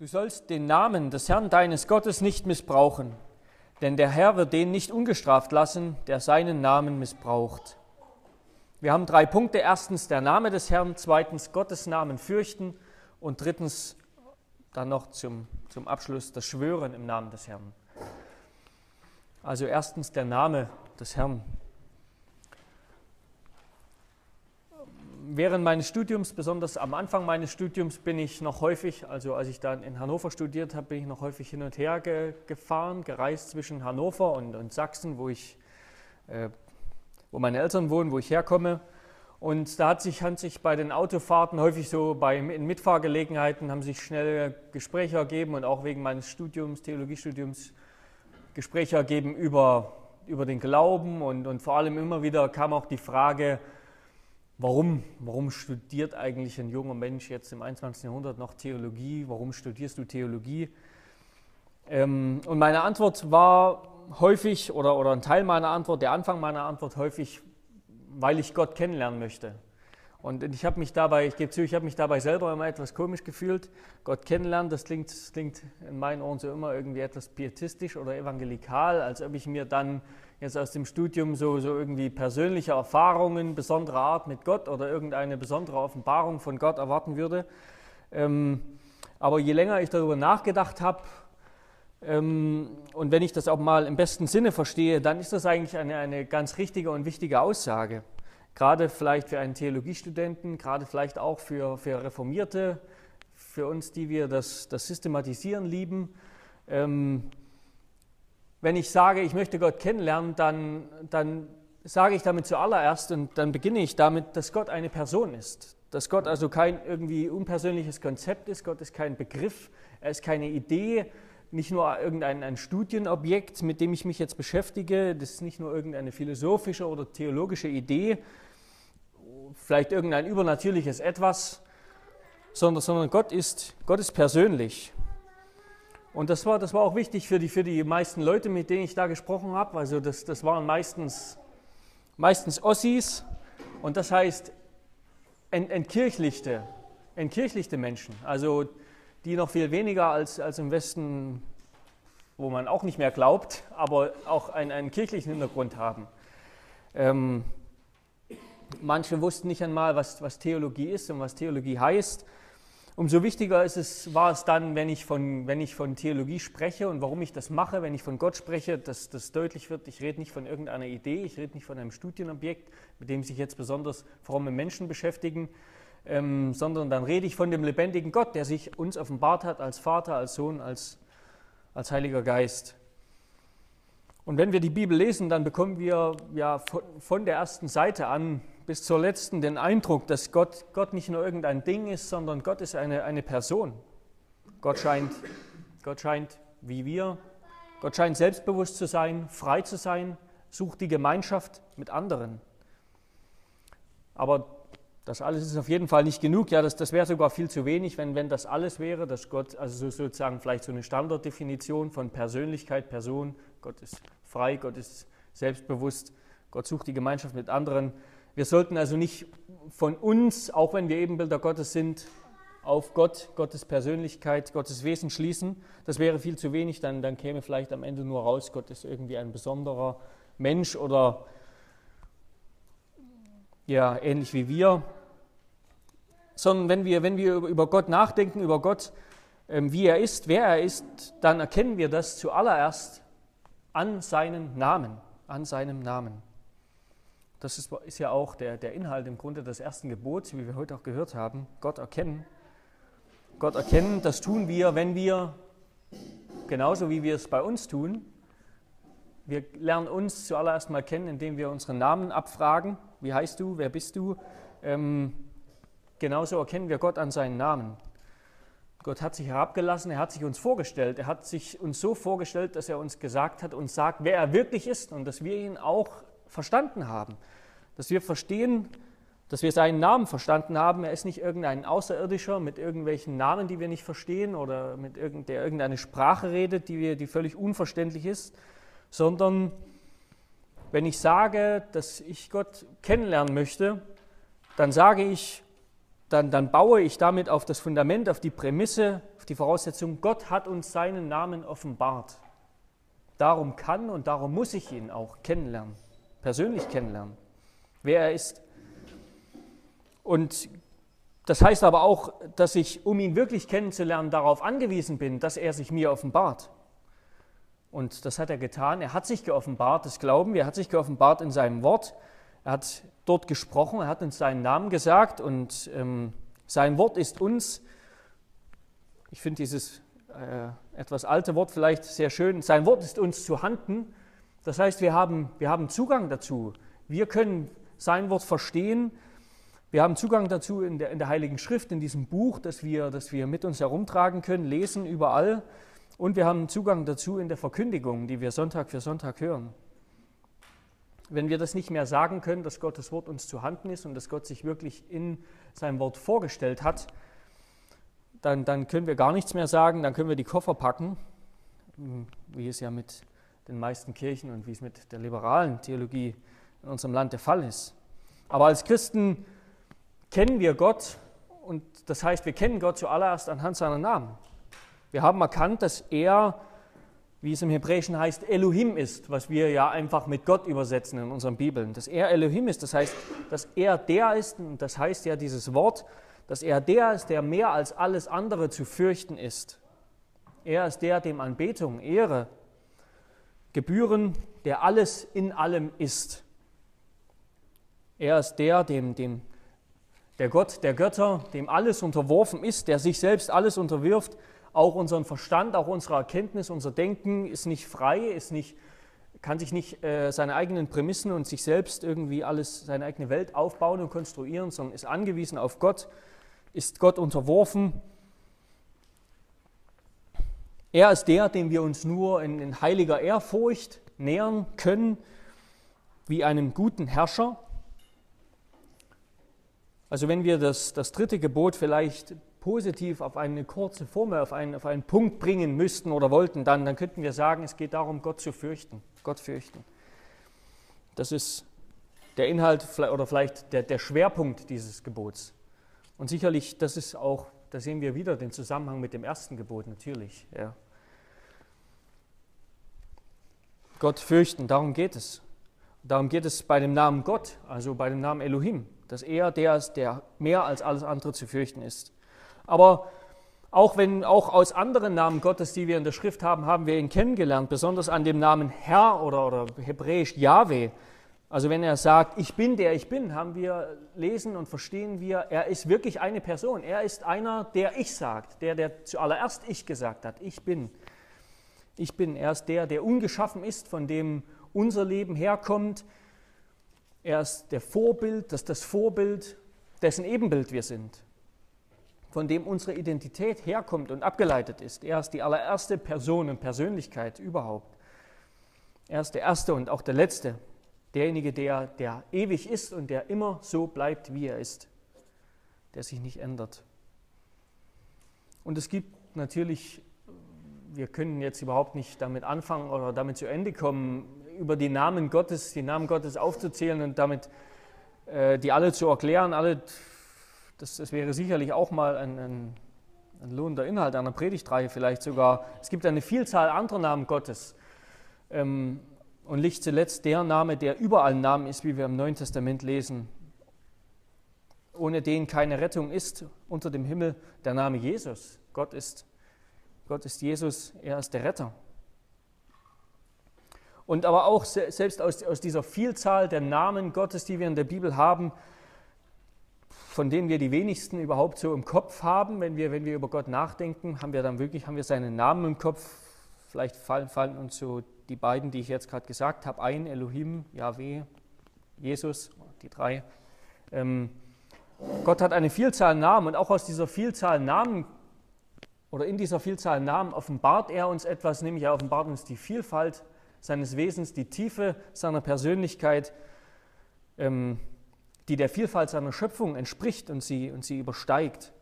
Du sollst den Namen des Herrn deines Gottes nicht missbrauchen, denn der Herr wird den nicht ungestraft lassen, der seinen Namen missbraucht. Wir haben drei Punkte. Erstens der Name des Herrn, zweitens Gottes Namen fürchten und drittens dann noch zum, zum Abschluss das Schwören im Namen des Herrn. Also erstens der Name des Herrn. Während meines Studiums, besonders am Anfang meines Studiums, bin ich noch häufig, also als ich dann in Hannover studiert habe, bin ich noch häufig hin und her ge gefahren, gereist zwischen Hannover und, und Sachsen, wo, ich, äh, wo meine Eltern wohnen, wo ich herkomme. Und da hat sich, hat sich bei den Autofahrten häufig so bei, in Mitfahrgelegenheiten haben sich schnell Gespräche ergeben und auch wegen meines Studiums, Theologiestudiums, Gespräche ergeben über, über den Glauben und, und vor allem immer wieder kam auch die Frage, Warum, warum studiert eigentlich ein junger Mensch jetzt im 21. Jahrhundert noch Theologie? Warum studierst du Theologie? Ähm, und meine Antwort war häufig, oder, oder ein Teil meiner Antwort, der Anfang meiner Antwort häufig, weil ich Gott kennenlernen möchte. Und ich habe mich dabei, ich gebe zu, ich habe mich dabei selber immer etwas komisch gefühlt. Gott kennenlernen, das klingt, das klingt in meinen Ohren so immer irgendwie etwas pietistisch oder evangelikal, als ob ich mir dann jetzt aus dem Studium so, so irgendwie persönliche Erfahrungen besonderer Art mit Gott oder irgendeine besondere Offenbarung von Gott erwarten würde. Ähm, aber je länger ich darüber nachgedacht habe, ähm, und wenn ich das auch mal im besten Sinne verstehe, dann ist das eigentlich eine, eine ganz richtige und wichtige Aussage gerade vielleicht für einen Theologiestudenten, gerade vielleicht auch für, für Reformierte, für uns, die wir das, das Systematisieren lieben. Ähm, wenn ich sage, ich möchte Gott kennenlernen, dann, dann sage ich damit zuallererst und dann beginne ich damit, dass Gott eine Person ist. Dass Gott also kein irgendwie unpersönliches Konzept ist, Gott ist kein Begriff, er ist keine Idee, nicht nur irgendein ein Studienobjekt, mit dem ich mich jetzt beschäftige, das ist nicht nur irgendeine philosophische oder theologische Idee, vielleicht irgendein übernatürliches Etwas, sondern, sondern Gott, ist, Gott ist persönlich. Und das war, das war auch wichtig für die, für die meisten Leute, mit denen ich da gesprochen habe. Also das, das waren meistens, meistens Ossis und das heißt entkirchlichte, entkirchlichte Menschen. Also die noch viel weniger als, als im Westen, wo man auch nicht mehr glaubt, aber auch einen, einen kirchlichen Hintergrund haben. Ähm, manche wussten nicht einmal, was, was Theologie ist und was Theologie heißt. Umso wichtiger ist es, war es dann, wenn ich, von, wenn ich von Theologie spreche und warum ich das mache, wenn ich von Gott spreche, dass das deutlich wird, ich rede nicht von irgendeiner Idee, ich rede nicht von einem Studienobjekt, mit dem sich jetzt besonders fromme Menschen beschäftigen, ähm, sondern dann rede ich von dem lebendigen Gott, der sich uns offenbart hat als Vater, als Sohn, als, als Heiliger Geist. Und wenn wir die Bibel lesen, dann bekommen wir ja von, von der ersten Seite an bis zur letzten den Eindruck, dass Gott, Gott nicht nur irgendein Ding ist, sondern Gott ist eine, eine Person. Gott scheint, Gott scheint wie wir, Gott scheint selbstbewusst zu sein, frei zu sein, sucht die Gemeinschaft mit anderen. Aber das alles ist auf jeden Fall nicht genug. Ja, das, das wäre sogar viel zu wenig, wenn, wenn das alles wäre, dass Gott, also sozusagen vielleicht so eine Standarddefinition von Persönlichkeit, Person, Gott ist frei, Gott ist selbstbewusst, Gott sucht die Gemeinschaft mit anderen. Wir sollten also nicht von uns, auch wenn wir Ebenbilder Gottes sind, auf Gott, Gottes Persönlichkeit, Gottes Wesen schließen. Das wäre viel zu wenig, dann, dann käme vielleicht am Ende nur raus, Gott ist irgendwie ein besonderer Mensch oder ja, ähnlich wie wir sondern wenn wir, wenn wir über Gott nachdenken, über Gott, ähm, wie er ist, wer er ist, dann erkennen wir das zuallererst an seinem Namen, an seinem Namen. Das ist, ist ja auch der, der Inhalt im Grunde des ersten Gebots, wie wir heute auch gehört haben, Gott erkennen. Gott erkennen, das tun wir, wenn wir, genauso wie wir es bei uns tun, wir lernen uns zuallererst mal kennen, indem wir unseren Namen abfragen. Wie heißt du? Wer bist du? Ähm, Genauso erkennen wir Gott an seinen Namen. Gott hat sich herabgelassen, er hat sich uns vorgestellt, er hat sich uns so vorgestellt, dass er uns gesagt hat und sagt, wer er wirklich ist und dass wir ihn auch verstanden haben, dass wir verstehen, dass wir seinen Namen verstanden haben. Er ist nicht irgendein Außerirdischer mit irgendwelchen Namen, die wir nicht verstehen oder mit irgend, der irgendeine Sprache redet, die, wir, die völlig unverständlich ist, sondern wenn ich sage, dass ich Gott kennenlernen möchte, dann sage ich, dann, dann baue ich damit auf das Fundament, auf die Prämisse, auf die Voraussetzung, Gott hat uns seinen Namen offenbart. Darum kann und darum muss ich ihn auch kennenlernen, persönlich kennenlernen, wer er ist. Und das heißt aber auch, dass ich, um ihn wirklich kennenzulernen, darauf angewiesen bin, dass er sich mir offenbart. Und das hat er getan. Er hat sich geoffenbart, das glauben wir, er hat sich geoffenbart in seinem Wort. Er hat dort gesprochen, er hat uns seinen Namen gesagt und ähm, sein Wort ist uns, ich finde dieses äh, etwas alte Wort vielleicht sehr schön, sein Wort ist uns zu Handen. Das heißt, wir haben, wir haben Zugang dazu. Wir können sein Wort verstehen. Wir haben Zugang dazu in der, in der Heiligen Schrift, in diesem Buch, das wir, das wir mit uns herumtragen können, lesen überall. Und wir haben Zugang dazu in der Verkündigung, die wir Sonntag für Sonntag hören. Wenn wir das nicht mehr sagen können, dass Gottes Wort uns zu Handen ist und dass Gott sich wirklich in seinem Wort vorgestellt hat, dann, dann können wir gar nichts mehr sagen, dann können wir die Koffer packen, wie es ja mit den meisten Kirchen und wie es mit der liberalen Theologie in unserem Land der Fall ist. Aber als Christen kennen wir Gott und das heißt, wir kennen Gott zuallererst anhand seiner Namen. Wir haben erkannt, dass er, wie es im Hebräischen heißt, Elohim ist, was wir ja einfach mit Gott übersetzen in unseren Bibeln. Dass er Elohim ist, das heißt, dass er der ist, und das heißt ja dieses Wort, dass er der ist, der mehr als alles andere zu fürchten ist. Er ist der, dem Anbetung, Ehre gebühren, der alles in allem ist. Er ist der, dem, dem der Gott der Götter, dem alles unterworfen ist, der sich selbst alles unterwirft, auch unseren Verstand, auch unsere Erkenntnis, unser Denken ist nicht frei, ist nicht, kann sich nicht äh, seine eigenen Prämissen und sich selbst irgendwie alles, seine eigene Welt aufbauen und konstruieren, sondern ist angewiesen auf Gott ist Gott unterworfen. Er ist der, dem wir uns nur in, in heiliger Ehrfurcht nähern können, wie einem guten Herrscher. Also wenn wir das, das dritte Gebot vielleicht positiv auf eine kurze Formel, auf einen, auf einen Punkt bringen müssten oder wollten, dann, dann könnten wir sagen, es geht darum, Gott zu fürchten. Gott fürchten. Das ist der Inhalt oder vielleicht der, der Schwerpunkt dieses Gebots. Und sicherlich, das ist auch, da sehen wir wieder den Zusammenhang mit dem ersten Gebot, natürlich. Ja. Gott fürchten, darum geht es. Darum geht es bei dem Namen Gott, also bei dem Namen Elohim, dass er der ist, der mehr als alles andere zu fürchten ist. Aber auch wenn auch aus anderen Namen Gottes, die wir in der Schrift haben, haben wir ihn kennengelernt, besonders an dem Namen Herr oder, oder hebräisch Yahweh. Also wenn er sagt, ich bin der ich bin, haben wir lesen und verstehen wir, er ist wirklich eine Person. Er ist einer, der ich sagt, der, der zuallererst ich gesagt hat, ich bin. Ich bin. Er ist der, der ungeschaffen ist, von dem unser Leben herkommt. Er ist der Vorbild, das ist das Vorbild, dessen Ebenbild wir sind, von dem unsere Identität herkommt und abgeleitet ist. Er ist die allererste Person und Persönlichkeit überhaupt. Er ist der Erste und auch der Letzte derjenige, der, der ewig ist und der immer so bleibt, wie er ist, der sich nicht ändert. Und es gibt natürlich, wir können jetzt überhaupt nicht damit anfangen oder damit zu Ende kommen, über die Namen Gottes, die Namen Gottes aufzuzählen und damit äh, die alle zu erklären. Alle, das, das wäre sicherlich auch mal ein, ein, ein lohnender Inhalt einer Predigtreihe vielleicht sogar. Es gibt eine Vielzahl anderer Namen Gottes. Ähm, und nicht zuletzt der Name, der über allen Namen ist, wie wir im Neuen Testament lesen, ohne den keine Rettung ist unter dem Himmel, der Name Jesus. Gott ist, Gott ist Jesus, er ist der Retter. Und aber auch selbst aus, aus dieser Vielzahl der Namen Gottes, die wir in der Bibel haben, von denen wir die wenigsten überhaupt so im Kopf haben, wenn wir, wenn wir über Gott nachdenken, haben wir dann wirklich haben wir seinen Namen im Kopf. Vielleicht fallen, fallen uns so die beiden, die ich jetzt gerade gesagt habe, ein, Elohim, Yahweh, Jesus, die drei. Ähm, Gott hat eine Vielzahl Namen und auch aus dieser Vielzahl Namen oder in dieser Vielzahl Namen offenbart er uns etwas, nämlich er offenbart uns die Vielfalt seines Wesens, die Tiefe seiner Persönlichkeit, ähm, die der Vielfalt seiner Schöpfung entspricht und sie, und sie übersteigt.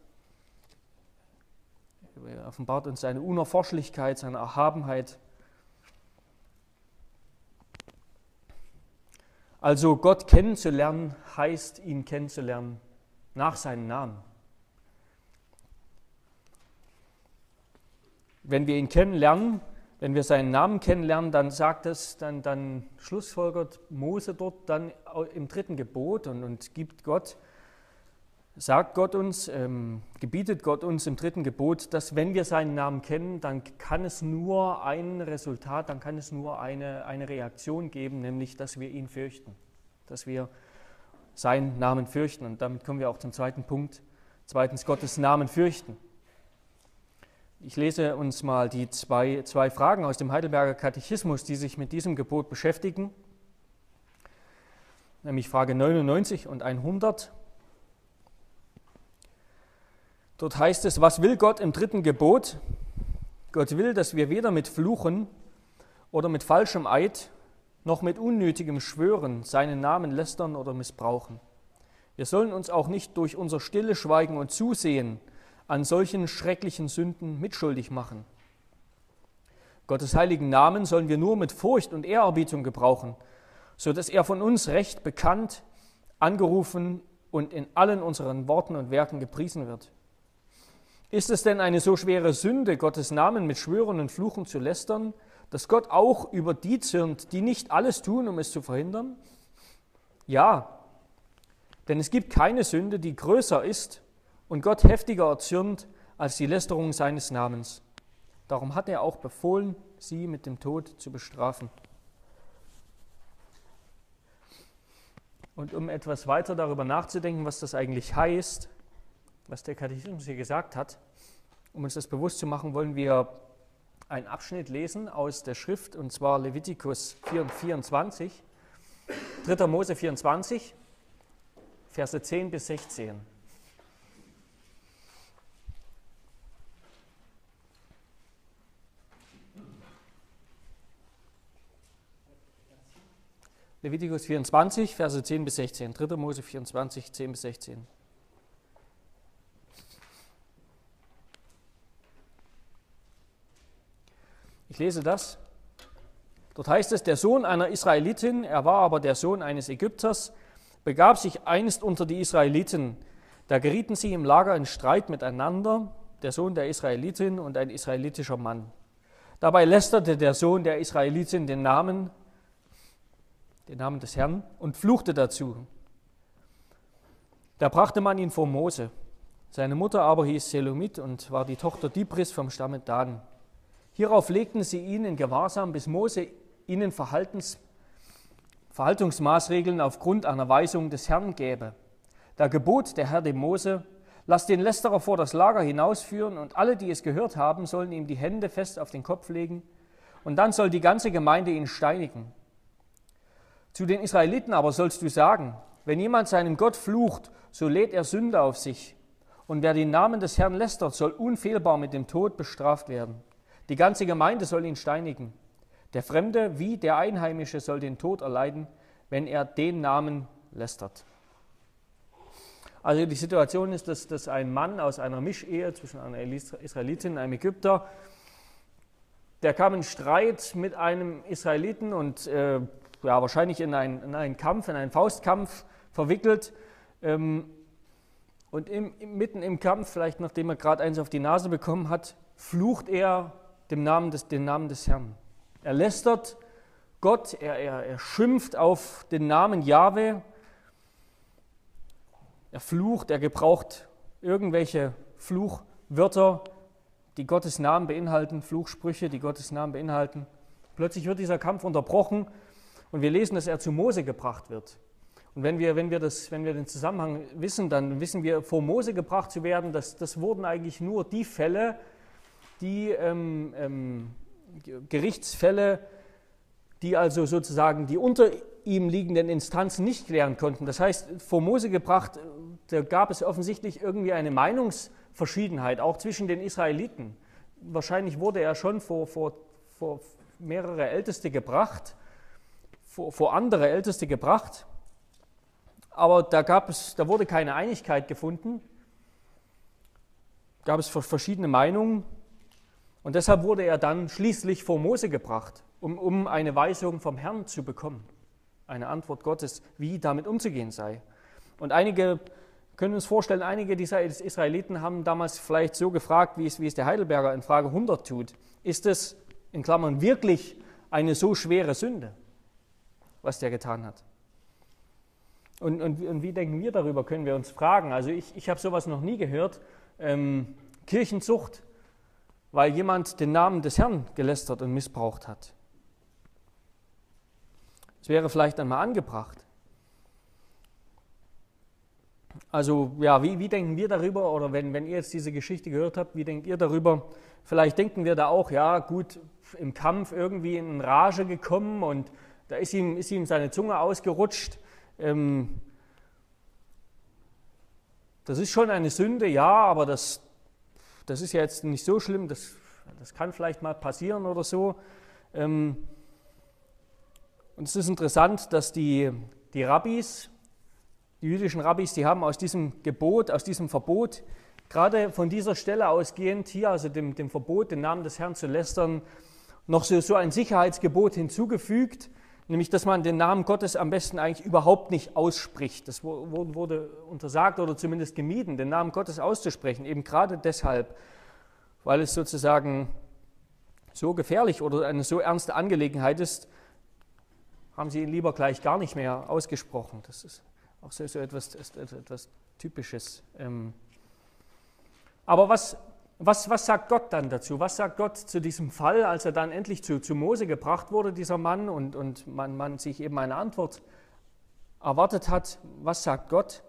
Er offenbart uns seine Unerforschlichkeit, seine Erhabenheit. Also Gott kennenzulernen heißt, ihn kennenzulernen nach seinem Namen. Wenn wir ihn kennenlernen, wenn wir seinen Namen kennenlernen, dann sagt es, dann, dann schlussfolgert Mose dort dann im dritten Gebot und, und gibt Gott, sagt Gott uns, ähm, gebietet Gott uns im dritten Gebot, dass wenn wir seinen Namen kennen, dann kann es nur ein Resultat, dann kann es nur eine, eine Reaktion geben, nämlich dass wir ihn fürchten, dass wir seinen Namen fürchten. Und damit kommen wir auch zum zweiten Punkt. Zweitens, Gottes Namen fürchten. Ich lese uns mal die zwei, zwei Fragen aus dem Heidelberger Katechismus, die sich mit diesem Gebot beschäftigen, nämlich Frage 99 und 100. Dort heißt es, was will Gott im dritten Gebot? Gott will, dass wir weder mit Fluchen oder mit falschem Eid noch mit unnötigem Schwören seinen Namen lästern oder missbrauchen. Wir sollen uns auch nicht durch unser stille Schweigen und Zusehen an solchen schrecklichen Sünden mitschuldig machen. Gottes heiligen Namen sollen wir nur mit Furcht und Ehrerbietung gebrauchen, so dass er von uns recht bekannt, angerufen und in allen unseren Worten und Werken gepriesen wird. Ist es denn eine so schwere Sünde, Gottes Namen mit Schwören und Fluchen zu lästern, dass Gott auch über die zürnt, die nicht alles tun, um es zu verhindern? Ja, denn es gibt keine Sünde, die größer ist und Gott heftiger erzürnt als die Lästerung seines Namens. Darum hat er auch befohlen, sie mit dem Tod zu bestrafen. Und um etwas weiter darüber nachzudenken, was das eigentlich heißt, was der Katechismus hier gesagt hat, um uns das bewusst zu machen, wollen wir einen Abschnitt lesen aus der Schrift, und zwar Levitikus 24, 3. Mose 24, Verse 10 bis 16. Levitikus 24, Verse 10 bis 16. 3. Mose 24, 10 bis 16. Ich lese das. Dort heißt es, der Sohn einer Israelitin, er war aber der Sohn eines Ägypters, begab sich einst unter die Israeliten. Da gerieten sie im Lager in Streit miteinander, der Sohn der Israelitin und ein israelitischer Mann. Dabei lästerte der Sohn der Israelitin den Namen den Namen des Herrn, und fluchte dazu. Da brachte man ihn vor Mose. Seine Mutter aber hieß Selomit und war die Tochter Dibris vom Stamme Dan. Hierauf legten sie ihn in Gewahrsam, bis Mose ihnen Verhaltens, Verhaltungsmaßregeln aufgrund einer Weisung des Herrn gäbe. Da gebot der Herr dem Mose, lass den Lästerer vor das Lager hinausführen und alle, die es gehört haben, sollen ihm die Hände fest auf den Kopf legen und dann soll die ganze Gemeinde ihn steinigen. Zu den Israeliten aber sollst du sagen, wenn jemand seinem Gott flucht, so lädt er Sünde auf sich. Und wer den Namen des Herrn lästert, soll unfehlbar mit dem Tod bestraft werden. Die ganze Gemeinde soll ihn steinigen. Der Fremde wie der Einheimische soll den Tod erleiden, wenn er den Namen lästert. Also die Situation ist, dass, dass ein Mann aus einer Mischehe zwischen einer Israelitin und einem Ägypter, der kam in Streit mit einem Israeliten und äh, ja, wahrscheinlich in einen, in einen Kampf, in einen Faustkampf verwickelt. Ähm, und im, mitten im Kampf, vielleicht nachdem er gerade eins auf die Nase bekommen hat, flucht er dem Namen des, den Namen des Herrn. Er lästert Gott, er, er, er schimpft auf den Namen Jahwe, er flucht, er gebraucht irgendwelche Fluchwörter, die Gottes Namen beinhalten, Fluchsprüche, die Gottes Namen beinhalten. Plötzlich wird dieser Kampf unterbrochen und wir lesen, dass er zu Mose gebracht wird. Und wenn wir, wenn wir, das, wenn wir den Zusammenhang wissen, dann wissen wir, vor Mose gebracht zu werden, das, das wurden eigentlich nur die Fälle, die ähm, ähm, Gerichtsfälle, die also sozusagen die unter ihm liegenden Instanzen nicht klären konnten. Das heißt, vor Mose gebracht, da gab es offensichtlich irgendwie eine Meinungsverschiedenheit, auch zwischen den Israeliten. Wahrscheinlich wurde er schon vor, vor, vor mehrere Älteste gebracht vor, vor andere Älteste gebracht, aber da, gab es, da wurde keine Einigkeit gefunden, gab es verschiedene Meinungen. Und deshalb wurde er dann schließlich vor Mose gebracht, um, um eine Weisung vom Herrn zu bekommen, eine Antwort Gottes, wie damit umzugehen sei. Und einige können uns vorstellen, einige dieser Israeliten haben damals vielleicht so gefragt, wie es, wie es der Heidelberger in Frage 100 tut. Ist es, in Klammern, wirklich eine so schwere Sünde, was der getan hat? Und, und, und wie denken wir darüber, können wir uns fragen. Also ich, ich habe sowas noch nie gehört. Ähm, Kirchenzucht, weil jemand den Namen des Herrn gelästert und missbraucht hat. Es wäre vielleicht einmal angebracht. Also ja, wie, wie denken wir darüber, oder wenn, wenn ihr jetzt diese Geschichte gehört habt, wie denkt ihr darüber? Vielleicht denken wir da auch, ja gut, im Kampf irgendwie in Rage gekommen und da ist ihm, ist ihm seine Zunge ausgerutscht. Ähm, das ist schon eine Sünde, ja, aber das, das ist ja jetzt nicht so schlimm, das, das kann vielleicht mal passieren oder so. Ähm, und es ist interessant, dass die, die Rabbis, die jüdischen Rabbis, die haben aus diesem Gebot, aus diesem Verbot, gerade von dieser Stelle ausgehend hier, also dem, dem Verbot, den Namen des Herrn zu lästern, noch so, so ein Sicherheitsgebot hinzugefügt, nämlich dass man den Namen Gottes am besten eigentlich überhaupt nicht ausspricht. Das wurde untersagt oder zumindest gemieden, den Namen Gottes auszusprechen, eben gerade deshalb, weil es sozusagen so gefährlich oder eine so ernste Angelegenheit ist, haben sie ihn lieber gleich gar nicht mehr ausgesprochen. Das ist auch so, so etwas, etwas Typisches. Ähm. Aber was, was, was sagt Gott dann dazu? Was sagt Gott zu diesem Fall, als er dann endlich zu, zu Mose gebracht wurde, dieser Mann, und, und man, man sich eben eine Antwort erwartet hat? Was sagt Gott?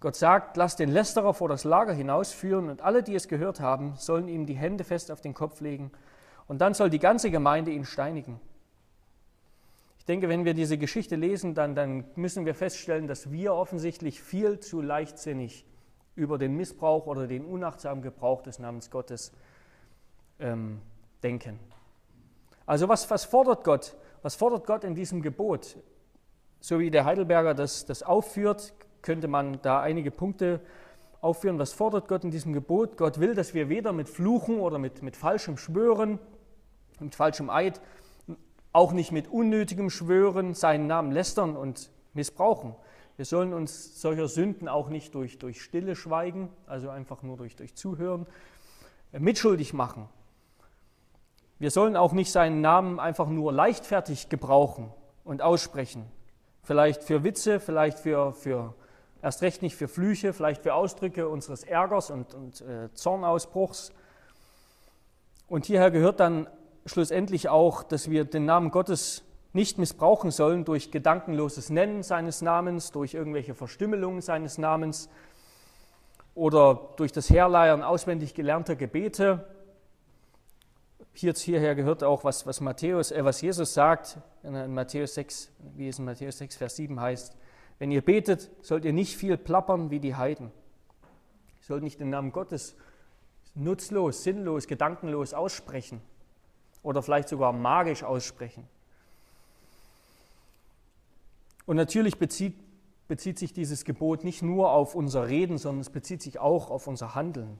Gott sagt, lass den Lästerer vor das Lager hinausführen und alle, die es gehört haben, sollen ihm die Hände fest auf den Kopf legen und dann soll die ganze Gemeinde ihn steinigen denke, wenn wir diese Geschichte lesen, dann, dann müssen wir feststellen, dass wir offensichtlich viel zu leichtsinnig über den Missbrauch oder den unachtsamen Gebrauch des Namens Gottes ähm, denken. Also was, was fordert Gott? Was fordert Gott in diesem Gebot? So wie der Heidelberger das, das aufführt, könnte man da einige Punkte aufführen. Was fordert Gott in diesem Gebot? Gott will, dass wir weder mit Fluchen oder mit, mit falschem Schwören, mit falschem Eid auch nicht mit unnötigem Schwören seinen Namen lästern und missbrauchen. Wir sollen uns solcher Sünden auch nicht durch, durch stille Schweigen, also einfach nur durch, durch Zuhören, äh, mitschuldig machen. Wir sollen auch nicht seinen Namen einfach nur leichtfertig gebrauchen und aussprechen. Vielleicht für Witze, vielleicht für, für erst recht nicht für Flüche, vielleicht für Ausdrücke unseres Ärgers und, und äh, Zornausbruchs. Und hierher gehört dann schlussendlich auch, dass wir den Namen Gottes nicht missbrauchen sollen durch gedankenloses Nennen seines Namens, durch irgendwelche Verstümmelungen seines Namens oder durch das Herleiern auswendig gelernter Gebete. Hier, hierher gehört auch, was, was, Matthäus, äh, was Jesus sagt in Matthäus 6, wie es in Matthäus 6, Vers 7 heißt. Wenn ihr betet, sollt ihr nicht viel plappern wie die Heiden. Ihr sollt nicht den Namen Gottes nutzlos, sinnlos, gedankenlos aussprechen oder vielleicht sogar magisch aussprechen. Und natürlich bezieht, bezieht sich dieses Gebot nicht nur auf unser Reden, sondern es bezieht sich auch auf unser Handeln.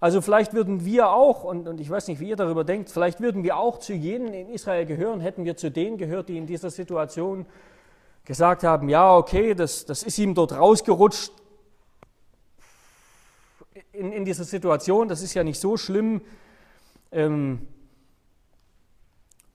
Also vielleicht würden wir auch, und, und, ich weiß nicht, wie ihr darüber denkt, vielleicht würden wir auch zu jenen in Israel gehören, hätten wir zu denen gehört, die in dieser Situation gesagt haben, ja, okay, das, das ist ihm dort rausgerutscht in, in dieser Situation, das ist ja nicht so schlimm. Ähm,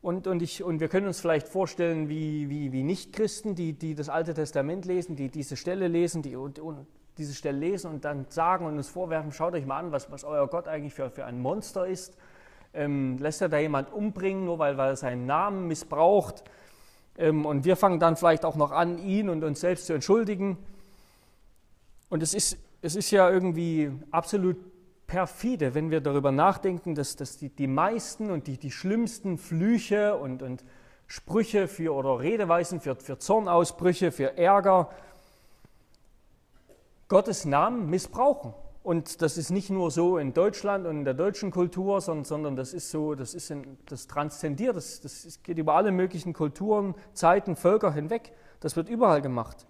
und, und, ich, und wir können uns vielleicht vorstellen, wie, wie, wie Nichtchristen, die, die das Alte Testament lesen, die diese Stelle lesen, die und, und diese Stelle lesen und dann sagen und uns vorwerfen, schaut euch mal an, was, was euer Gott eigentlich für, für ein Monster ist. Ähm, lässt er da jemand umbringen, nur weil, weil er seinen Namen missbraucht? Ähm, und wir fangen dann vielleicht auch noch an, ihn und uns selbst zu entschuldigen. Und es ist, es ist ja irgendwie absolut perfide, wenn wir darüber nachdenken, dass, dass die, die meisten und die, die schlimmsten Flüche und, und Sprüche für oder Redeweisen für, für Zornausbrüche, für Ärger Gottes Namen missbrauchen. Und das ist nicht nur so in Deutschland und in der deutschen Kultur, sondern, sondern das ist so, das ist in, das transzendiert, das, das geht über alle möglichen Kulturen, Zeiten, Völker hinweg. Das wird überall gemacht.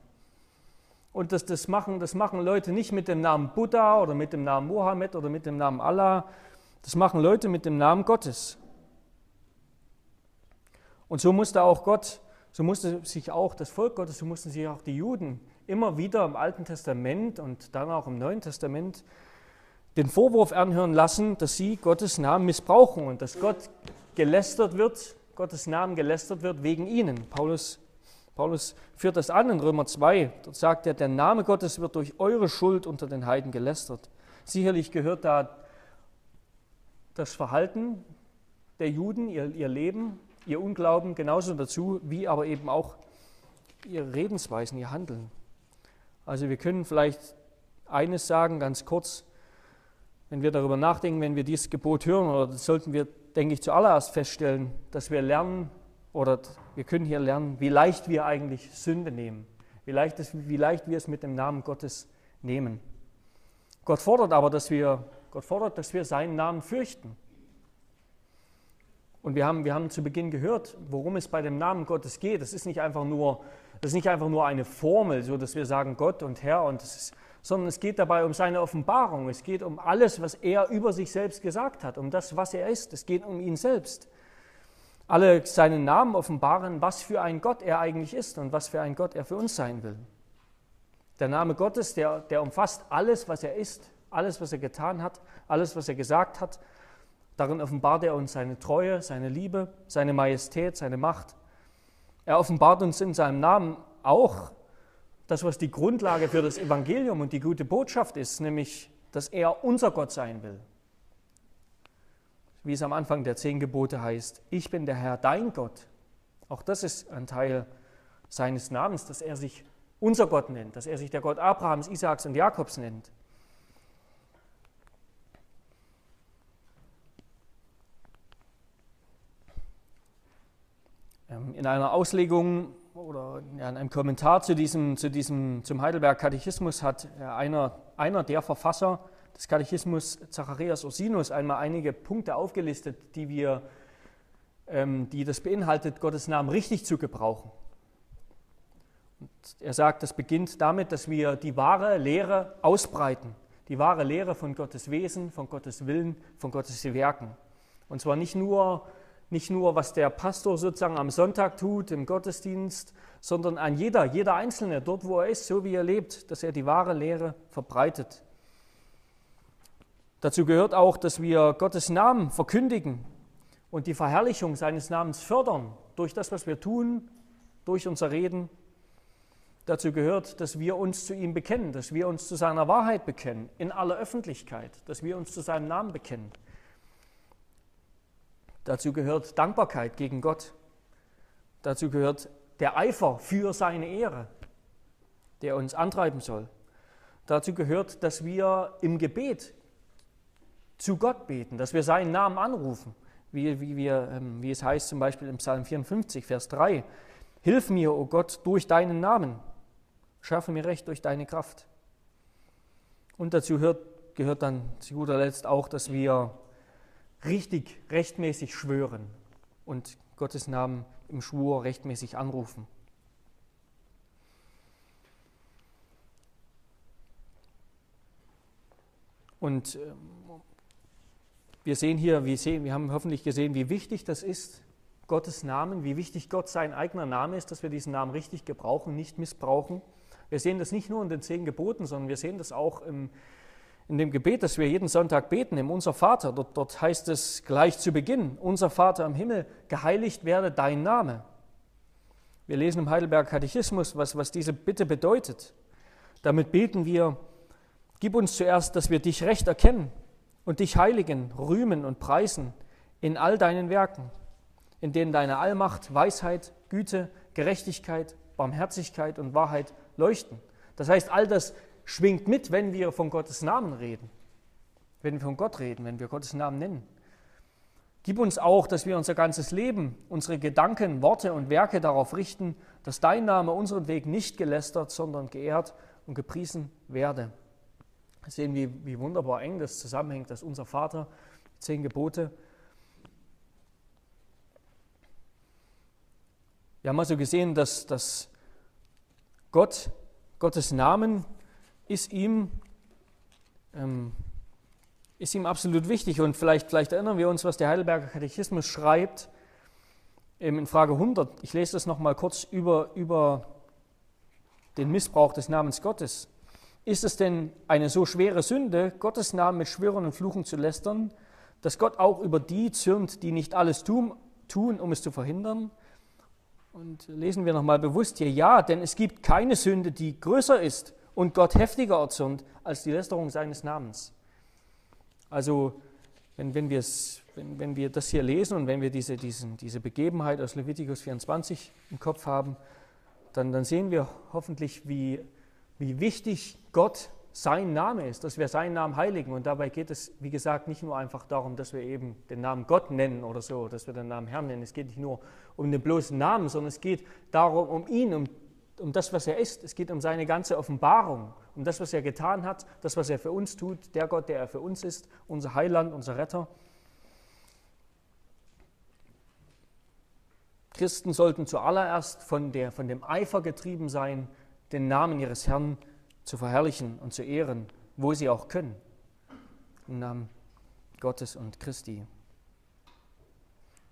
Und das, das, machen, das machen Leute nicht mit dem Namen Buddha oder mit dem Namen Mohammed oder mit dem Namen Allah. Das machen Leute mit dem Namen Gottes. Und so musste auch Gott, so musste sich auch das Volk Gottes, so mussten sich auch die Juden immer wieder im Alten Testament und dann auch im Neuen Testament den Vorwurf anhören lassen, dass sie Gottes Namen missbrauchen und dass Gott gelästert wird, Gottes Namen gelästert wird wegen ihnen. Paulus, Paulus führt das an in Römer 2. Dort sagt er, der Name Gottes wird durch eure Schuld unter den Heiden gelästert. Sicherlich gehört da das Verhalten der Juden, ihr, ihr Leben, ihr Unglauben genauso dazu, wie aber eben auch ihre Redensweisen, ihr Handeln. Also wir können vielleicht eines sagen, ganz kurz, wenn wir darüber nachdenken, wenn wir dieses Gebot hören, oder sollten wir, denke ich, zuallererst feststellen, dass wir lernen, oder wir können hier lernen, wie leicht wir eigentlich Sünde nehmen, wie leicht, es, wie leicht wir es mit dem Namen Gottes nehmen. Gott fordert aber, dass wir, Gott fordert, dass wir seinen Namen fürchten. Und wir haben, wir haben zu Beginn gehört, worum es bei dem Namen Gottes geht. Das ist nicht einfach nur, das ist nicht einfach nur eine Formel, so dass wir sagen Gott und Herr, und ist, sondern es geht dabei um seine Offenbarung. Es geht um alles, was er über sich selbst gesagt hat, um das, was er ist. Es geht um ihn selbst. Alle seinen Namen offenbaren, was für ein Gott er eigentlich ist und was für ein Gott er für uns sein will. Der Name Gottes, der, der umfasst alles, was er ist, alles, was er getan hat, alles, was er gesagt hat. Darin offenbart er uns seine Treue, seine Liebe, seine Majestät, seine Macht. Er offenbart uns in seinem Namen auch das, was die Grundlage für das Evangelium und die gute Botschaft ist, nämlich, dass er unser Gott sein will. Wie es am Anfang der zehn Gebote heißt, ich bin der Herr, dein Gott. Auch das ist ein Teil seines Namens, dass er sich unser Gott nennt, dass er sich der Gott Abrahams, Isaaks und Jakobs nennt. Ähm, in einer Auslegung oder in einem Kommentar zu diesem, zu diesem, zum Heidelberg Katechismus hat einer, einer der Verfasser des Katechismus, Zacharias Ursinus, einmal einige Punkte aufgelistet, die, wir, ähm, die das beinhaltet, Gottes Namen richtig zu gebrauchen. Und er sagt, das beginnt damit, dass wir die wahre Lehre ausbreiten, die wahre Lehre von Gottes Wesen, von Gottes Willen, von Gottes Werken. Und zwar nicht nur, nicht nur, was der Pastor sozusagen am Sonntag tut, im Gottesdienst, sondern an jeder, jeder Einzelne, dort wo er ist, so wie er lebt, dass er die wahre Lehre verbreitet. Dazu gehört auch, dass wir Gottes Namen verkündigen und die Verherrlichung seines Namens fördern durch das, was wir tun, durch unser Reden Dazu gehört, dass wir uns zu ihm bekennen, dass wir uns zu seiner Wahrheit bekennen, in aller Öffentlichkeit, dass wir uns zu seinem Namen bekennen. Dazu gehört Dankbarkeit gegen Gott. Dazu gehört der Eifer für seine Ehre, der uns antreiben soll. Dazu gehört, dass wir im Gebet zu Gott beten, dass wir seinen Namen anrufen, wie, wie, wir, ähm, wie es heißt zum Beispiel im Psalm 54, Vers 3. Hilf mir, o oh Gott, durch deinen Namen. Schaffe mir Recht durch deine Kraft. Und dazu gehört, gehört dann zu guter Letzt auch, dass wir richtig, rechtmäßig schwören und Gottes Namen im Schwur rechtmäßig anrufen. Und ähm, wir sehen hier, wir, sehen, wir haben hoffentlich gesehen, wie wichtig das ist, Gottes Namen, wie wichtig Gott sein eigener Name ist, dass wir diesen Namen richtig gebrauchen, nicht missbrauchen. Wir sehen das nicht nur in den zehn Geboten, sondern wir sehen das auch im, in dem Gebet, das wir jeden Sonntag beten, im Unser Vater. Dort, dort heißt es gleich zu Beginn, Unser Vater im Himmel, geheiligt werde dein Name. Wir lesen im Heidelberger Katechismus, was, was diese Bitte bedeutet. Damit beten wir, gib uns zuerst, dass wir dich recht erkennen und dich heiligen, rühmen und preisen in all deinen Werken, in denen deine Allmacht, Weisheit, Güte, Gerechtigkeit, Barmherzigkeit und Wahrheit leuchten. Das heißt, all das schwingt mit, wenn wir von Gottes Namen reden, wenn wir von Gott reden, wenn wir Gottes Namen nennen. Gib uns auch, dass wir unser ganzes Leben, unsere Gedanken, Worte und Werke darauf richten, dass dein Name unseren Weg nicht gelästert, sondern geehrt und gepriesen werde. Sehen, wie, wie wunderbar eng das zusammenhängt, dass unser Vater, zehn Gebote, wir haben also gesehen, dass, dass Gott, Gottes Namen ist ihm, ähm, ist ihm absolut wichtig. Und vielleicht, vielleicht erinnern wir uns, was der Heidelberger Katechismus schreibt ähm, in Frage 100. Ich lese das nochmal kurz über, über den Missbrauch des Namens Gottes. Ist es denn eine so schwere Sünde, Gottes Namen mit Schwören und Fluchen zu lästern, dass Gott auch über die zürnt, die nicht alles tun, tun um es zu verhindern? Und lesen wir nochmal bewusst hier, ja, denn es gibt keine Sünde, die größer ist und Gott heftiger erzürnt als die Lästerung seines Namens. Also wenn, wenn, wenn, wenn wir das hier lesen und wenn wir diese, diesen, diese Begebenheit aus Levitikus 24 im Kopf haben, dann, dann sehen wir hoffentlich, wie, wie wichtig Gott sein Name ist, dass wir seinen Namen heiligen. Und dabei geht es, wie gesagt, nicht nur einfach darum, dass wir eben den Namen Gott nennen oder so, dass wir den Namen Herrn nennen. Es geht nicht nur um den bloßen Namen, sondern es geht darum, um ihn, um, um das, was er ist. Es geht um seine ganze Offenbarung, um das, was er getan hat, das, was er für uns tut, der Gott, der er für uns ist, unser Heiland, unser Retter. Christen sollten zuallererst von, der, von dem Eifer getrieben sein, den Namen ihres Herrn zu verherrlichen und zu ehren, wo sie auch können. Im Namen Gottes und Christi.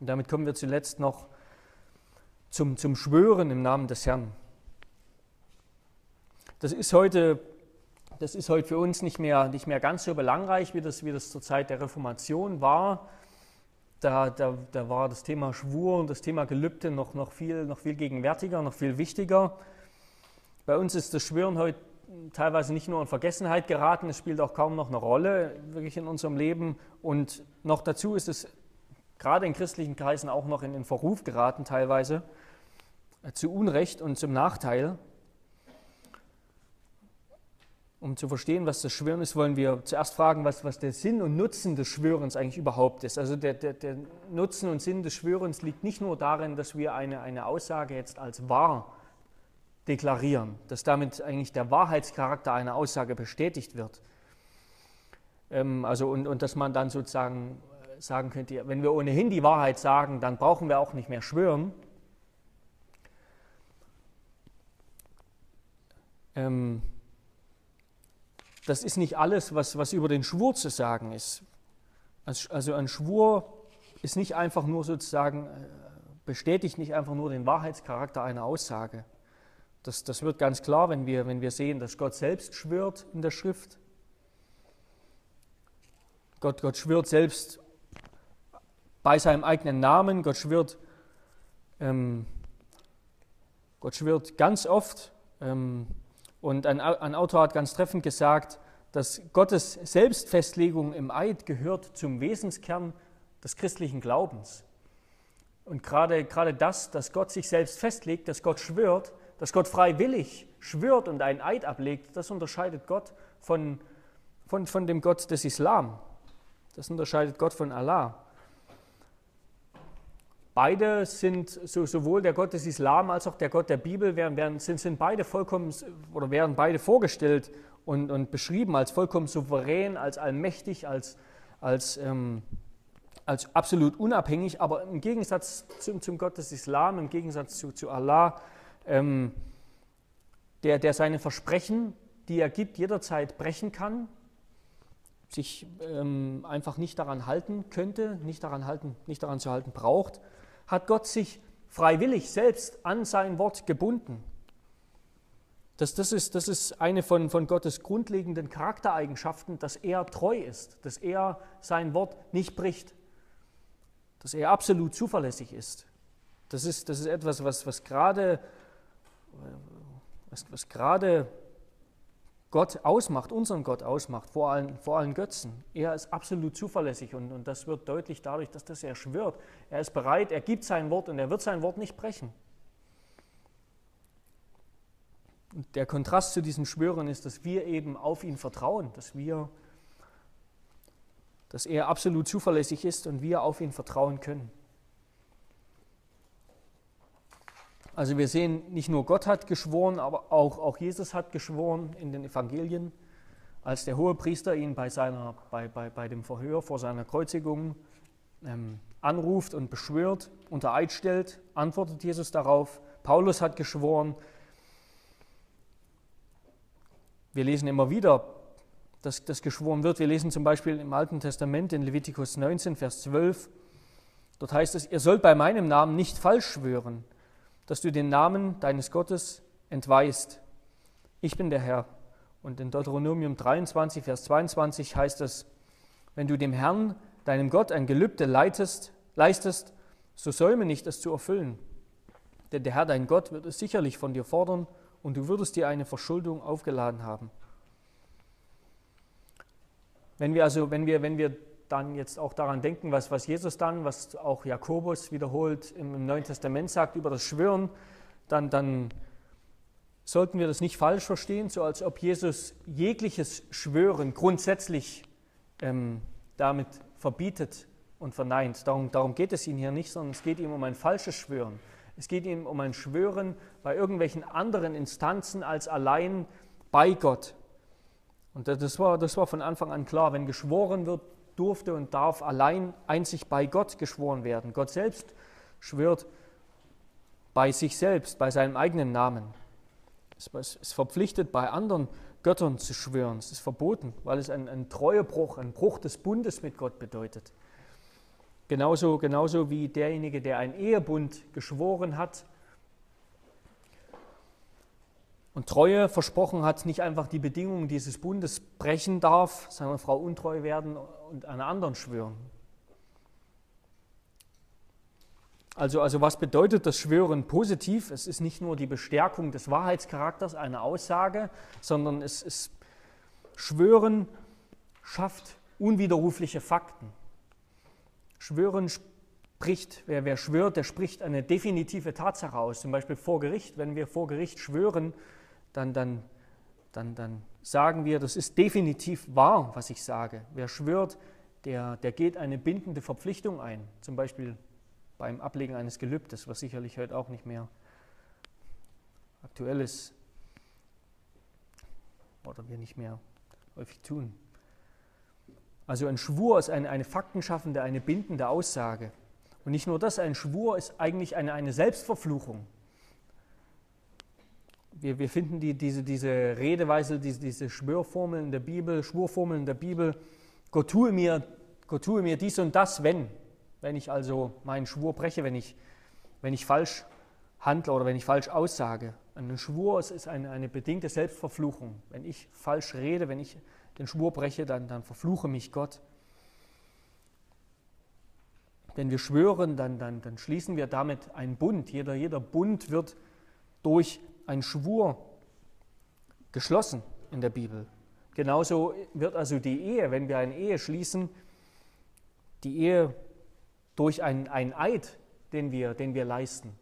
Und damit kommen wir zuletzt noch zum, zum Schwören im Namen des Herrn. Das ist heute, das ist heute für uns nicht mehr, nicht mehr ganz so belangreich, wie das, wie das zur Zeit der Reformation war. Da, da, da war das Thema Schwur und das Thema Gelübde noch, noch, viel, noch viel gegenwärtiger, noch viel wichtiger. Bei uns ist das Schwören heute teilweise nicht nur in Vergessenheit geraten, es spielt auch kaum noch eine Rolle wirklich in unserem Leben. Und noch dazu ist es gerade in christlichen Kreisen auch noch in den Verruf geraten, teilweise äh, zu Unrecht und zum Nachteil. Um zu verstehen, was das Schwören ist, wollen wir zuerst fragen, was, was der Sinn und Nutzen des Schwörens eigentlich überhaupt ist. Also der, der, der Nutzen und Sinn des Schwörens liegt nicht nur darin, dass wir eine, eine Aussage jetzt als wahr deklarieren, dass damit eigentlich der Wahrheitscharakter einer Aussage bestätigt wird. Ähm, also und, und dass man dann sozusagen äh, sagen könnte, wenn wir ohnehin die Wahrheit sagen, dann brauchen wir auch nicht mehr schwören. Ähm, das ist nicht alles, was, was über den Schwur zu sagen ist. Also ein Schwur ist nicht einfach nur sozusagen, äh, bestätigt nicht einfach nur den Wahrheitscharakter einer Aussage. Das, das wird ganz klar, wenn wir, wenn wir sehen, dass Gott selbst schwört in der Schrift. Gott, Gott schwört selbst bei seinem eigenen Namen. Gott schwört, ähm, Gott schwört ganz oft. Ähm, und ein, ein Autor hat ganz treffend gesagt, dass Gottes Selbstfestlegung im Eid gehört zum Wesenskern des christlichen Glaubens. Und gerade, gerade das, dass Gott sich selbst festlegt, dass Gott schwört, dass Gott freiwillig schwört und einen Eid ablegt, das unterscheidet Gott von, von, von dem Gott des Islam. Das unterscheidet Gott von Allah. Beide sind, so, sowohl der Gott des Islam als auch der Gott der Bibel, werden, werden, sind, sind beide vollkommen oder werden beide vorgestellt und, und beschrieben als vollkommen souverän, als allmächtig, als, als, ähm, als absolut unabhängig. Aber im Gegensatz zum, zum Gott des Islam, im Gegensatz zu, zu Allah, ähm, der, der seine Versprechen, die er gibt, jederzeit brechen kann, sich ähm, einfach nicht daran halten könnte, nicht daran, halten, nicht daran zu halten braucht, hat Gott sich freiwillig selbst an sein Wort gebunden. Das, das, ist, das ist eine von, von Gottes grundlegenden Charaktereigenschaften, dass er treu ist, dass er sein Wort nicht bricht, dass er absolut zuverlässig ist. Das ist, das ist etwas, was, was gerade was, was gerade Gott ausmacht, unseren Gott ausmacht, vor allen, vor allen Götzen. Er ist absolut zuverlässig und, und das wird deutlich dadurch, dass das er schwört. Er ist bereit, er gibt sein Wort und er wird sein Wort nicht brechen. Und der Kontrast zu diesem Schwören ist, dass wir eben auf ihn vertrauen, dass wir, dass er absolut zuverlässig ist und wir auf ihn vertrauen können. Also wir sehen, nicht nur Gott hat geschworen, aber auch, auch Jesus hat geschworen in den Evangelien, als der hohe Priester ihn bei, seiner, bei, bei, bei dem Verhör vor seiner Kreuzigung ähm, anruft und beschwört, unter Eid stellt, antwortet Jesus darauf. Paulus hat geschworen. Wir lesen immer wieder, dass das geschworen wird. Wir lesen zum Beispiel im Alten Testament in Levitikus 19, Vers 12. Dort heißt es, ihr sollt bei meinem Namen nicht falsch schwören dass du den Namen deines Gottes entweist. Ich bin der Herr. Und in Deuteronomium 23, Vers 22 heißt es, wenn du dem Herrn, deinem Gott, ein Gelübde leitest, leistest, so säume nicht, es zu erfüllen. Denn der Herr, dein Gott, wird es sicherlich von dir fordern und du würdest dir eine Verschuldung aufgeladen haben. Wenn wir also, wenn wir, wenn wir dann jetzt auch daran denken, was, was Jesus dann, was auch Jakobus wiederholt im, im Neuen Testament sagt über das Schwören, dann, dann sollten wir das nicht falsch verstehen, so als ob Jesus jegliches Schwören grundsätzlich ähm, damit verbietet und verneint. Darum, darum geht es ihm hier nicht, sondern es geht ihm um ein falsches Schwören. Es geht ihm um ein Schwören bei irgendwelchen anderen Instanzen als allein bei Gott. Und das war, das war von Anfang an klar, wenn geschworen wird, durfte und darf allein einzig bei Gott geschworen werden. Gott selbst schwört bei sich selbst, bei seinem eigenen Namen. Es ist verpflichtet, bei anderen Göttern zu schwören. Es ist verboten, weil es ein, ein Treuebruch, ein Bruch des Bundes mit Gott bedeutet. Genauso, genauso wie derjenige, der einen Ehebund geschworen hat und Treue versprochen hat, nicht einfach die Bedingungen dieses Bundes brechen darf, seiner Frau untreu werden und einer anderen schwören. Also, also was bedeutet das Schwören positiv? Es ist nicht nur die Bestärkung des Wahrheitscharakters einer Aussage, sondern es ist Schwören schafft unwiderrufliche Fakten. Schwören spricht, wer, wer schwört, der spricht eine definitive Tatsache aus. Zum Beispiel vor Gericht. Wenn wir vor Gericht schwören, dann, dann, dann, dann sagen wir, das ist definitiv wahr, was ich sage. Wer schwört, der, der geht eine bindende Verpflichtung ein. Zum Beispiel beim Ablegen eines Gelübdes, was sicherlich heute auch nicht mehr aktuell ist oder wir nicht mehr häufig tun. Also ein Schwur ist eine, eine faktenschaffende, eine bindende Aussage. Und nicht nur das, ein Schwur ist eigentlich eine, eine Selbstverfluchung. Wir, wir finden die, diese, diese Redeweise, diese, diese Schwörformeln der Bibel, Schwurformeln der Bibel, Gott tue, mir, Gott tue mir dies und das, wenn. Wenn ich also meinen Schwur breche, wenn ich, wenn ich falsch handle oder wenn ich falsch aussage. Ein Schwur ist eine, eine bedingte Selbstverfluchung. Wenn ich falsch rede, wenn ich den Schwur breche, dann, dann verfluche mich Gott. Wenn wir schwören, dann, dann, dann schließen wir damit einen Bund. Jeder, jeder Bund wird durch einen Schwur geschlossen in der Bibel. Genauso wird also die Ehe, wenn wir eine Ehe schließen, die Ehe durch einen, einen Eid, den wir, den wir leisten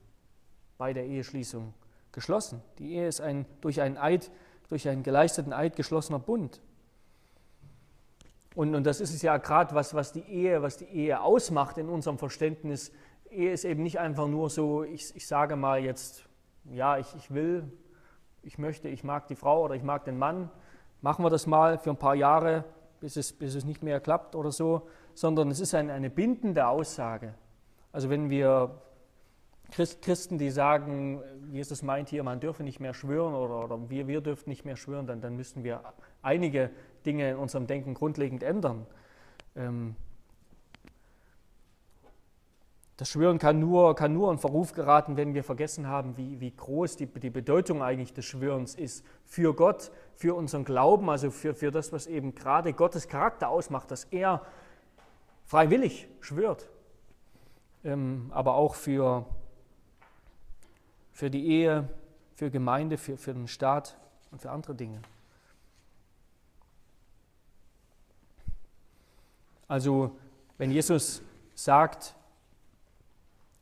bei der Eheschließung, geschlossen. Die Ehe ist ein, durch einen Eid, durch einen geleisteten Eid geschlossener Bund. Und, und das ist es ja gerade, was, was, die Ehe, was die Ehe ausmacht in unserem Verständnis. Ehe ist eben nicht einfach nur so, ich, ich sage mal jetzt, ja, ich, ich will, ich möchte, ich mag die Frau oder ich mag den Mann, machen wir das mal für ein paar Jahre, bis es, bis es nicht mehr klappt oder so, sondern es ist eine, eine bindende Aussage. Also wenn wir Christen, die sagen, Jesus meint hier, man dürfe nicht mehr schwören oder, oder wir, wir dürfen nicht mehr schwören, dann, dann müssen wir einige Dinge in unserem Denken grundlegend ändern. Ähm, das Schwören kann nur, kann nur in Verruf geraten, wenn wir vergessen haben, wie, wie groß die, die Bedeutung eigentlich des Schwörens ist für Gott, für unseren Glauben, also für, für das, was eben gerade Gottes Charakter ausmacht, dass er freiwillig schwört, ähm, aber auch für, für die Ehe, für Gemeinde, für, für den Staat und für andere Dinge. Also wenn Jesus sagt,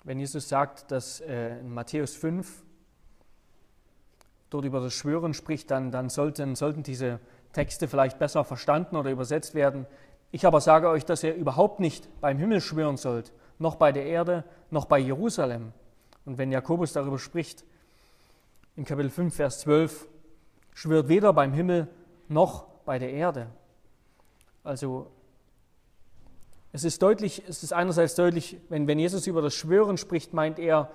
wenn Jesus sagt, dass äh, in Matthäus 5 dort über das Schwören spricht, dann, dann sollten, sollten diese Texte vielleicht besser verstanden oder übersetzt werden. Ich aber sage euch, dass ihr überhaupt nicht beim Himmel schwören sollt, noch bei der Erde, noch bei Jerusalem. Und wenn Jakobus darüber spricht, in Kapitel 5, Vers 12, schwört weder beim Himmel noch bei der Erde. Also es ist deutlich, es ist einerseits deutlich, wenn, wenn Jesus über das Schwören spricht, meint er,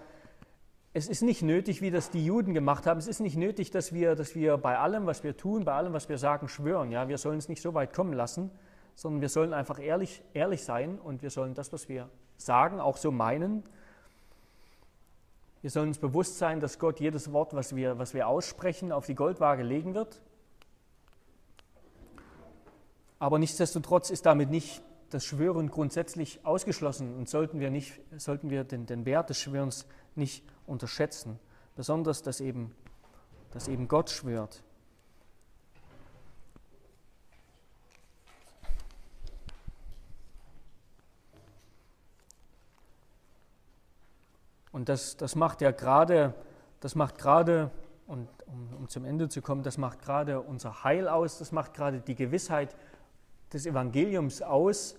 es ist nicht nötig, wie das die Juden gemacht haben. Es ist nicht nötig, dass wir, dass wir bei allem, was wir tun, bei allem, was wir sagen, schwören. Ja, wir sollen es nicht so weit kommen lassen, sondern wir sollen einfach ehrlich, ehrlich sein und wir sollen das, was wir sagen, auch so meinen. Wir sollen uns bewusst sein, dass Gott jedes Wort, was wir, was wir aussprechen, auf die Goldwaage legen wird. Aber nichtsdestotrotz ist damit nicht das Schwören grundsätzlich ausgeschlossen und sollten wir, nicht, sollten wir den, den Wert des Schwörens nicht unterschätzen. Besonders, dass eben, dass eben Gott schwört. Und das, das macht ja gerade, das macht gerade, und um, um zum Ende zu kommen, das macht gerade unser Heil aus, das macht gerade die Gewissheit des Evangeliums aus,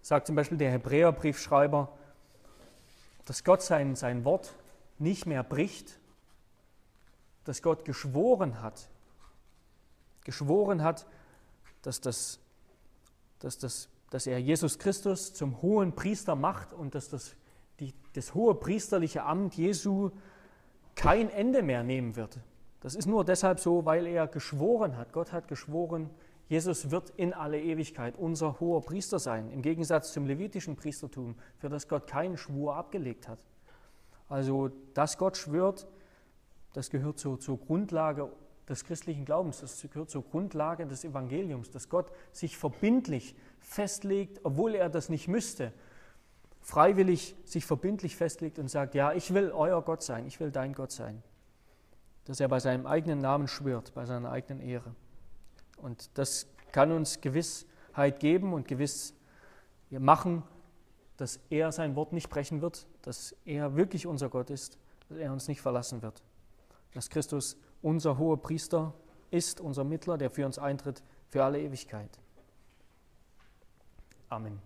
sagt zum Beispiel der Hebräerbriefschreiber, dass Gott sein, sein Wort nicht mehr bricht, dass Gott geschworen hat, geschworen hat, dass, das, dass, das, dass er Jesus Christus zum hohen Priester macht und dass das die, das hohe priesterliche Amt Jesu kein Ende mehr nehmen wird. Das ist nur deshalb so, weil er geschworen hat. Gott hat geschworen, Jesus wird in alle Ewigkeit unser hoher Priester sein, im Gegensatz zum levitischen Priestertum, für das Gott keinen Schwur abgelegt hat. Also, dass Gott schwört, das gehört zur, zur Grundlage des christlichen Glaubens, das gehört zur Grundlage des Evangeliums, dass Gott sich verbindlich festlegt, obwohl er das nicht müsste, freiwillig sich verbindlich festlegt und sagt, ja, ich will euer Gott sein, ich will dein Gott sein. Dass er bei seinem eigenen Namen schwört, bei seiner eigenen Ehre. Und das kann uns Gewissheit geben und gewiss machen, dass er sein Wort nicht brechen wird, dass er wirklich unser Gott ist, dass er uns nicht verlassen wird. Dass Christus unser hoher Priester ist, unser Mittler, der für uns eintritt für alle Ewigkeit. Amen.